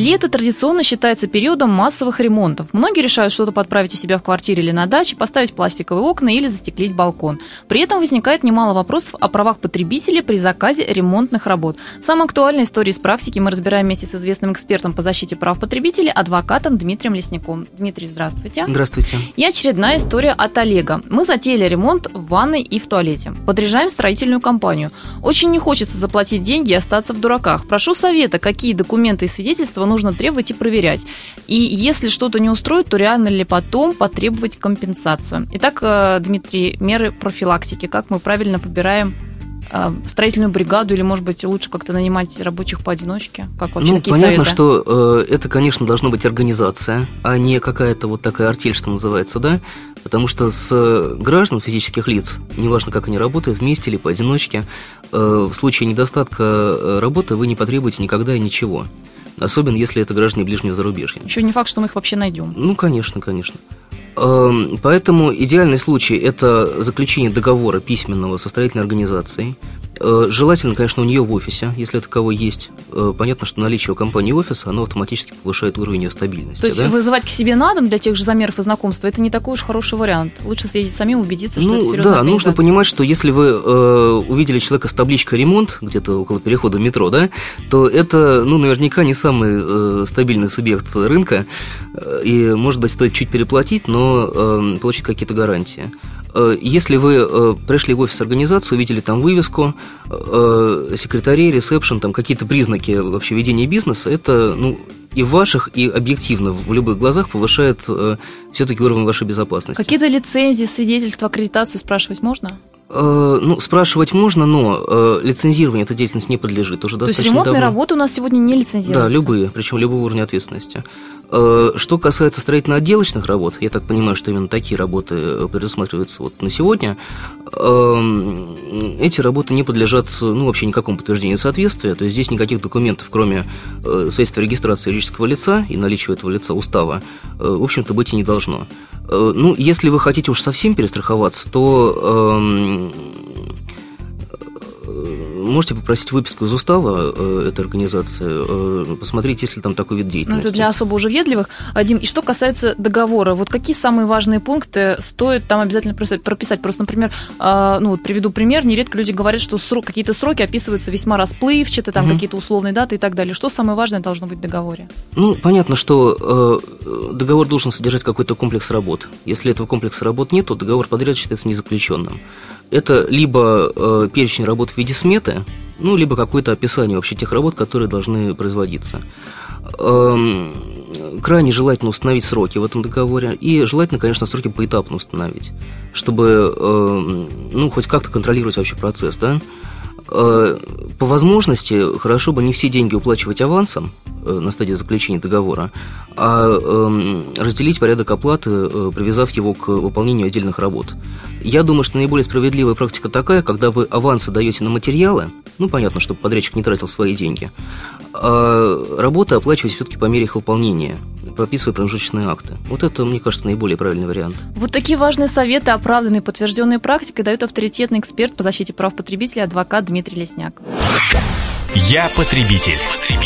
Лето традиционно считается периодом массовых ремонтов. Многие решают что-то подправить у себя в квартире или на даче, поставить пластиковые окна или застеклить балкон. При этом возникает немало вопросов о правах потребителей при заказе ремонтных работ. Самые актуальные истории из практики мы разбираем вместе с известным экспертом по защите прав потребителей, адвокатом Дмитрием Лесником. Дмитрий, здравствуйте. Здравствуйте. И очередная история от Олега. Мы затеяли ремонт в ванной и в туалете. Подряжаем строительную компанию. Очень не хочется заплатить деньги и остаться в дураках. Прошу совета, какие документы и свидетельства нужно требовать и проверять. И если что-то не устроит, то реально ли потом потребовать компенсацию. Итак, э, Дмитрий, меры профилактики. Как мы правильно выбираем э, строительную бригаду или, может быть, лучше как-то нанимать рабочих поодиночке? Как вообще ну, такие понятно, советы? что э, это, конечно, должна быть организация, а не какая-то вот такая артель, что называется, да? Потому что с граждан, физических лиц, неважно, как они работают, вместе или поодиночке, э, в случае недостатка э, работы вы не потребуете никогда ничего. Особенно, если это граждане ближнего зарубежья. Еще не факт, что мы их вообще найдем. Ну, конечно, конечно. Эм, поэтому идеальный случай – это заключение договора письменного со строительной организацией, желательно, конечно, у нее в офисе, если таковой есть. Э, понятно, что наличие у компании офиса, оно автоматически повышает уровень ее стабильности. То есть да? вызывать к себе на дом для тех же замеров и знакомства, это не такой уж хороший вариант. Лучше съездить самим, убедиться, что ну, это серьезная Да, нужно понимать, что если вы э, увидели человека с табличкой «ремонт» где-то около перехода метро, да, то это, ну, наверняка не самый э, стабильный субъект рынка, э, и, может быть, стоит чуть переплатить, но э, получить какие-то гарантии. Э, если вы э, пришли в офис организации, увидели там вывеску, э, секретарей, ресепшн, там какие-то признаки вообще ведения бизнеса, это ну, и в ваших, и объективно в любых глазах повышает все-таки уровень вашей безопасности. Какие-то лицензии, свидетельства, аккредитацию спрашивать можно? Ну, спрашивать можно, но э, лицензирование этой деятельности не подлежит. Уже То есть ремонтные давно. работы у нас сегодня не лицензируются? Да, любые, причем любого уровня ответственности. Э, что касается строительно-отделочных работ, я так понимаю, что именно такие работы э, предусматриваются вот на сегодня, эм, эти работы не подлежат ну, вообще никакому подтверждению соответствия, то есть здесь никаких документов, кроме э, свидетельства регистрации юридического лица и наличия этого лица устава, в общем-то, быть и не должно. Ну, если вы хотите уж совсем перестраховаться, то эм, можете попросить выписку из устава э, этой организации, э, посмотреть, есть ли там такой вид деятельности. Ну, это для особо уже ведливых. Дим, и что касается договора, вот какие самые важные пункты стоит там обязательно прописать? прописать? Просто, например, э, ну вот приведу пример, нередко люди говорят, что срок, какие-то сроки описываются весьма расплывчато, там угу. какие-то условные даты и так далее. Что самое важное должно быть в договоре? Ну, понятно, что э, договор должен содержать какой-то комплекс работ. Если этого комплекса работ нет, то договор подряд считается незаключенным. Это либо э, перечень работ в виде сметы, ну, либо какое-то описание вообще тех работ, которые должны производиться. Эм, крайне желательно установить сроки в этом договоре, и желательно, конечно, сроки поэтапно установить, чтобы, э, ну, хоть как-то контролировать вообще процесс, да. Э, по возможности, хорошо бы не все деньги уплачивать авансом э, на стадии заключения договора, а эм, разделить порядок оплаты, э, привязав его к выполнению отдельных работ. Я думаю, что наиболее справедливая практика такая, когда вы авансы даете на материалы, ну, понятно, чтобы подрядчик не тратил свои деньги, а работы оплачивать все-таки по мере их выполнения, прописывая промежуточные акты. Вот это, мне кажется, наиболее правильный вариант. Вот такие важные советы, оправданные, подтвержденные практикой, дает авторитетный эксперт по защите прав потребителей, адвокат Дмитрий Лесняк. Я потребитель. потребитель.